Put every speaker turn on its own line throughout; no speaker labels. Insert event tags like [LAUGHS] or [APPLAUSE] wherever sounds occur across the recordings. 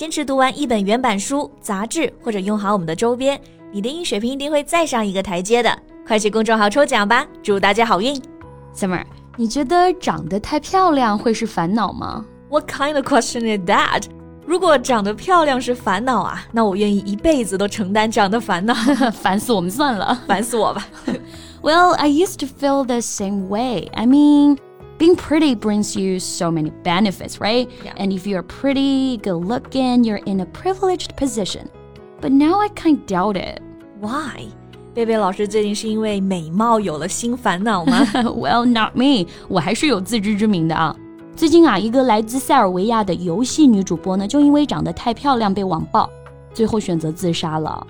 坚持读完一本原版书、杂志，或者用好我们的周边，你的英语水平一定会再上一个台阶的。快去公众号抽奖吧，祝大家好运
！Summer，你觉得长得太漂亮会是烦恼吗
？What kind of question is that？如果长得漂亮是烦恼啊，那我愿意一辈子都承担这样的烦恼，[LAUGHS]
烦死我们算了，
烦死我吧。[LAUGHS]
Well, I used to feel the same way. I mean, being pretty brings you so many benefits, right?
Yeah.
And if you're pretty, good looking, you're in a privileged position. But now I kind of doubt it.
Why? 贝贝老师最近是因为美貌有了新烦恼吗？
Well, not [LAUGHS] me. 我还是有自知之明的啊。最近啊，一个来自塞尔维亚的游戏女主播呢，就因为长得太漂亮被网暴，最后选择自杀了。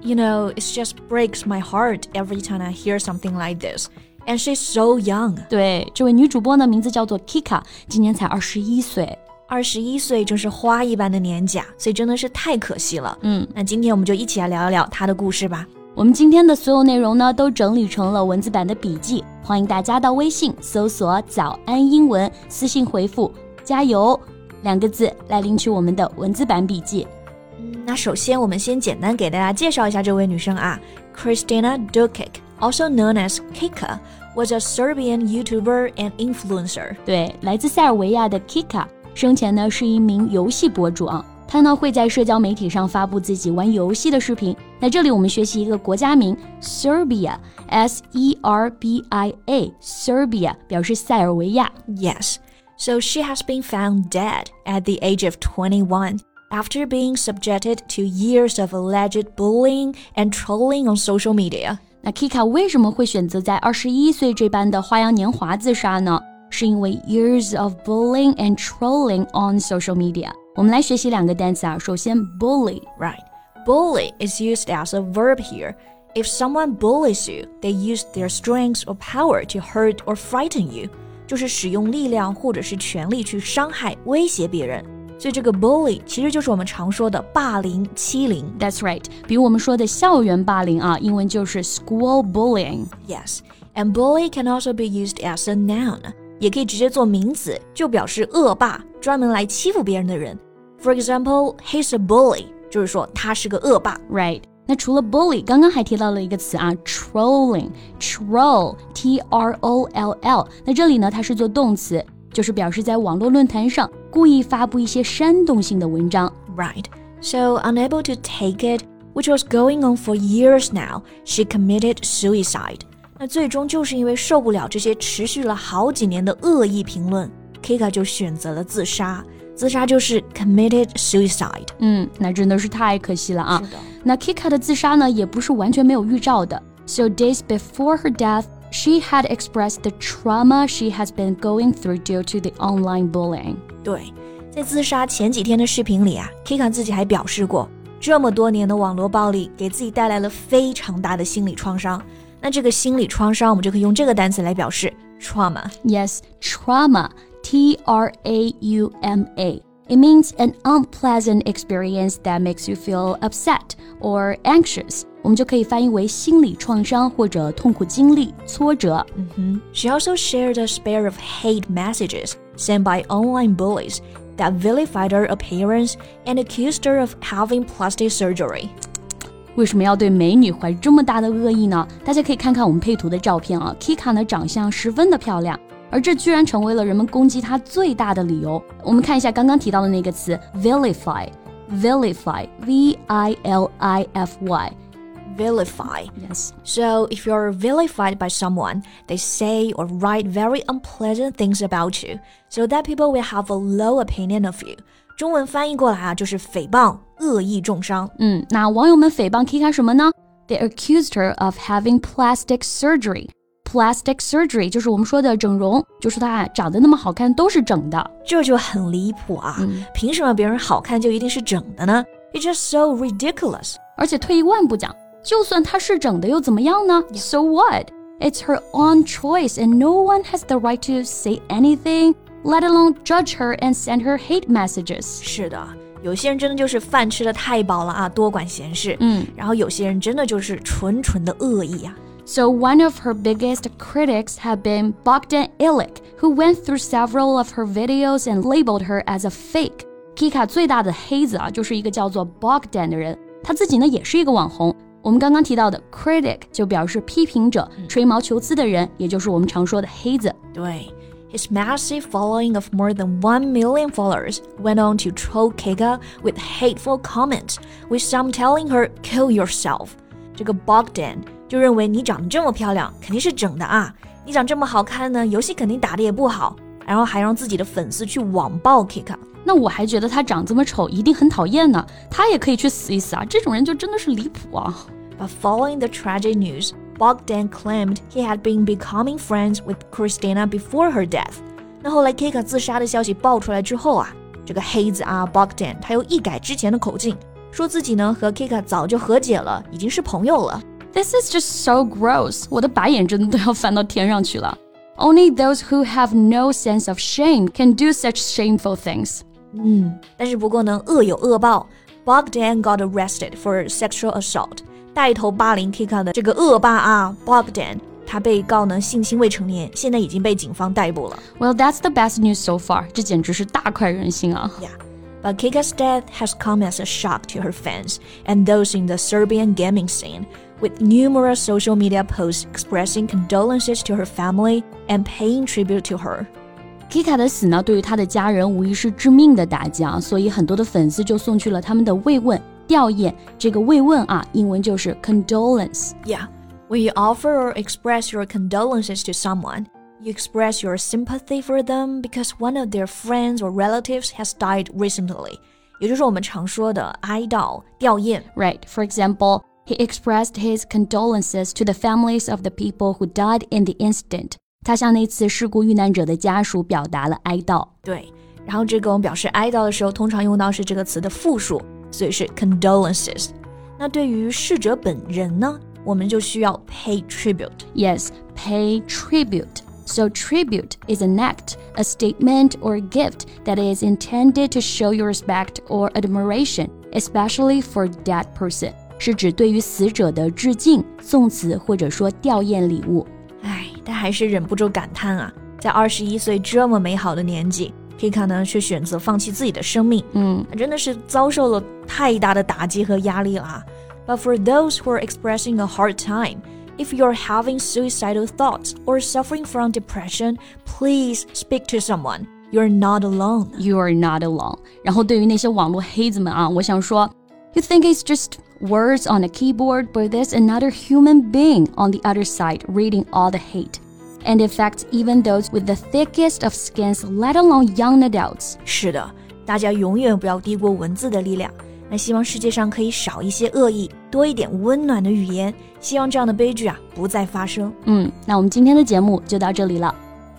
You know, it just breaks my heart every time I hear something like this. And she's so young.
对，这位女主播呢，名字叫做 Kika，今年才二十一岁。
二十一岁正是花一般的年纪啊，所以真的是太可惜了。
嗯，
那今天我们就一起来聊一聊她的故事吧。
我们今天的所有内容呢，都整理成了文字版的笔记，欢迎大家到微信搜索“早安英文”，私信回复“加油”两个字来领取我们的文字版笔记。
嗯，那首先我们先简单给大家介绍一下这位女生啊，Kristina Dukic，also known as Kika，was a Serbian YouTuber and influencer。
对，来自塞尔维亚的 Kika，生前呢是一名游戏博主啊。他呢会在社交媒体上发布自己玩游戏的视频。那这里我们学习一个国家名，Serbia，S E R B I A，Serbia 表示塞尔维亚。
Yes. So she has been found dead at the age of 21 after being subjected to years of alleged bullying and trolling on social media.
那 Kika 为什么会选择在二十一岁这般的花样年华自杀呢？是因为 years of bullying and trolling on social media。我们来学习两个单词啊。首先，
bully。Right. Bully is used as a verb here. If someone bullies you, they use their strength or power to hurt or frighten you. 就是使用力量或者是权力去伤害、威胁别人。 所以这个 bully 其实就是我们常说的霸凌、欺凌。
That's right，比我们说的校园霸凌啊，英文就是 school
bullying。Yes, and bully can also be used as a noun，也可以直接做名词，就表示恶霸，专门来欺负别人的人。for example, he's a bully，就是说他是个恶霸。
Right。那除了 bully，刚刚还提到了一个词啊，trolling，troll，t r o l l。那这里呢，它是做动词，就是表示在网络论坛上 故意发布一些煽动性的文章。
Right. So unable to take it, which was going on for years now, she committed suicide. 那最终就是因为受不了这些持续了好几年的恶意评论，Kika 就选择了自杀。自杀就是 committed suicide。
嗯，那真的是太可惜了啊。那 Kika 的自杀呢，也不是完全没有预兆的。So days before her death, she had expressed the trauma she has been going through due to the online bullying。
对，在自杀前几天的视频里啊，Kika 自己还表示过，这么多年的网络暴力给自己带来了非常大的心理创伤。那这个心理创伤，我们就可以用这个单词来表示
trauma。Yes, trauma. T R A U M A. It means an unpleasant experience that makes you feel upset or anxious. 我们就可以翻译为心理创伤或者痛苦经历、挫折。
嗯哼。She also shared a spate of hate messages sent by online bullies that vilified her appearance and accused her of having plastic surgery.
为什么要对美女怀这么大的恶意呢？大家可以看看我们配图的照片啊，Kika 呢长相十分的漂亮。 而这居然成为了人们攻击他最大的理由。我们看一下刚刚提到的那个词 vilify，vilify，v i l i f
y。vilify.
Yes.
So if you're vilified by someone, they say or write very unpleasant things about you, so that people will have a low opinion of you. 中文翻译过来啊，就是诽谤、恶意重伤。
嗯，那网友们诽谤 Kika 什么呢？They accused her of having plastic surgery. plastic surgery，就是我们说的整容，就说她长得那么好看都是整的，
这就很离谱啊！凭什么别人好看就一定是整的呢？It's just so ridiculous。
而且退一万步讲，就算她是整的又怎么样呢？So what? It's her own choice, and no one has the right to say anything, let alone judge her and send her hate messages.
是的。有些人真的就是饭吃的太饱了啊，多管闲事。
嗯，
然后有些人真的就是纯纯的恶意啊。
so one of her biggest critics had been Bogdan Illich, who went through several of her videos and labeled her as a fake. Kika 最大的黑子啊，就是一个叫做 Bogdan 的人，他自己呢也是一个网红。我们刚刚提到的 critic 就表示批评者、吹毛求疵的人，也就是我们常说的黑子。
对。His massive following of more than 1 million followers went on to troll Kika with hateful comments, with some telling her, kill yourself. 这个 Bogdan 就认为你长得这么漂亮，肯定是整的啊！你长这么好看呢，游戏肯定打得也不好。然后还让自己的粉丝去网暴 Kika。
那我还觉得他长这么丑，一定很讨厌呢。他也可以去死一死啊！这种人就真的是离谱啊。
But following the tragic news, Bogdan claimed he had been becoming friends with Christina before her death。那后来 Kika 自杀的消息爆出来之后啊，这个黑子啊 Bogdan 他又一改之前的口径，说自己呢和 Kika 早就和解了，已经是朋友了。
This is just so gross！我的白眼真的都要翻到天上去了。Only those who have no sense of shame can do such shameful things.
嗯，但是不过呢，恶有恶报。Bogdan got arrested for sexual assault. 带头霸凌 Kika 的这个恶霸啊，Bogdan，他被告呢性侵未成年，现在已经被警方逮捕了。
Well, that's the best news so far. 这简直是大快人心啊！
Yeah. But Kika's death has come as a shock to her fans and those in the Serbian gaming scene, with numerous social media posts expressing condolences to her family and paying tribute to her.
Kika 的死呢，对于她的家人无疑是致命的打击啊，所以很多的粉丝就送去了他们的慰问吊唁。这个慰问啊，英文就是 condolence。
Yeah, when you offer or express your condolences to someone, you express your sympathy for them because one of their friends or relatives has died recently. 也就是我们常说的哀悼吊唁。
Right, for example. he expressed his condolences to the families of the people who died in the incident. 他向那次事故遇难者的家属表达了哀悼。
对，然后这个我们表示哀悼的时候，通常用到是这个词的复数。所以是 condolences。那对于逝者本人呢，我们就需要 pay
tribute。Yes, pay tribute. So, tribute is an act, a statement, or a gift that is intended to show your respect or admiration, especially for dead person. 是指对于死者的致敬、送词或者说吊唁礼物。
唉，但还是忍不住感叹啊，在二十一岁这么美好的年纪，Kika 呢却选择放弃自己的生命，
嗯，
真的是遭受了太大的打击和压力了啊。But for those who are expressing a hard time, if you're having suicidal thoughts or suffering from depression, please speak to someone. You're not alone.
You're not alone. 然后对于那些网络黑子们啊，我想说，You think it's just words on a keyboard, but there's another human being on the other side reading all the hate and affects even those with the thickest of skins, let alone young adults.
是的，大家永远不要低估文字的力量。那希望世界上可以少一些恶意，多一点温暖的语言。希望这样的悲剧啊不再发生。
嗯，那我们今天的节目就到这里了。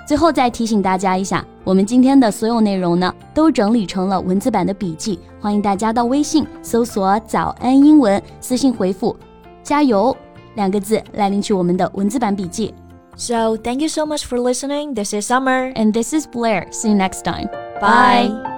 最后再提醒大家一下，我们今天的所有内容呢，都整理成了文字版的笔记，欢迎大家到微信搜索“早安英文”，私信回复“加油”两个字来领取我们的文字版笔记。
So, thank you so much for listening. This is Summer.
And this is Blair. See you next time.
Bye.